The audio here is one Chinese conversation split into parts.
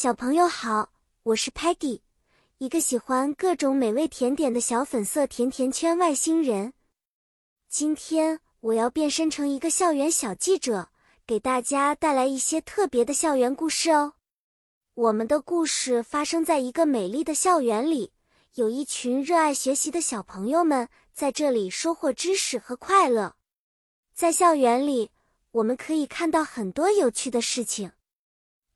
小朋友好，我是 Peggy，一个喜欢各种美味甜点的小粉色甜甜圈外星人。今天我要变身成一个校园小记者，给大家带来一些特别的校园故事哦。我们的故事发生在一个美丽的校园里，有一群热爱学习的小朋友们在这里收获知识和快乐。在校园里，我们可以看到很多有趣的事情。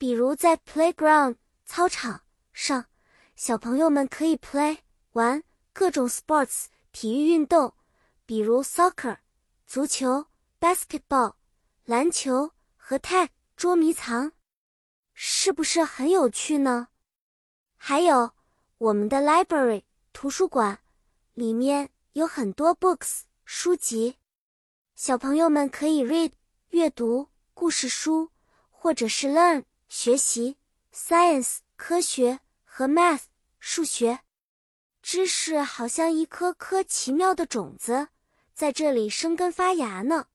比如在 playground 操场上，小朋友们可以 play 玩各种 sports 体育运动，比如 soccer 足球、basketball 篮球和 tag 捉迷藏，是不是很有趣呢？还有我们的 library 图书馆，里面有很多 books 书籍，小朋友们可以 read 阅读故事书，或者是 learn。学习 science 科学和 math 数学知识，好像一颗颗奇妙的种子，在这里生根发芽呢。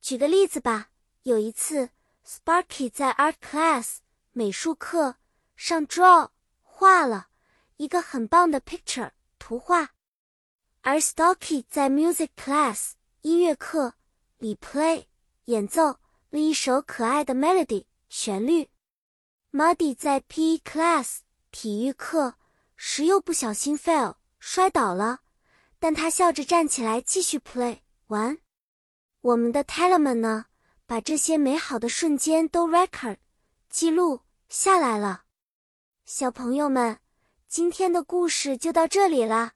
举个例子吧，有一次，Sparky 在 art class 美术课上 draw 画了一个很棒的 picture 图画，而 Stocky 在 music class 音乐课里 play 演奏了一首可爱的 melody 旋律。Muddy 在 PE class 体育课时又不小心 fell 摔倒了，但他笑着站起来继续 play 玩。我们的 Talman 呢，把这些美好的瞬间都 record 记录下来了。小朋友们，今天的故事就到这里啦。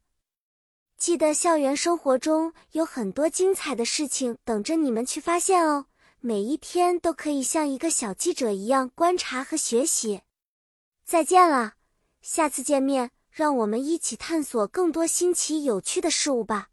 记得校园生活中有很多精彩的事情等着你们去发现哦。每一天都可以像一个小记者一样观察和学习。再见了，下次见面，让我们一起探索更多新奇有趣的事物吧。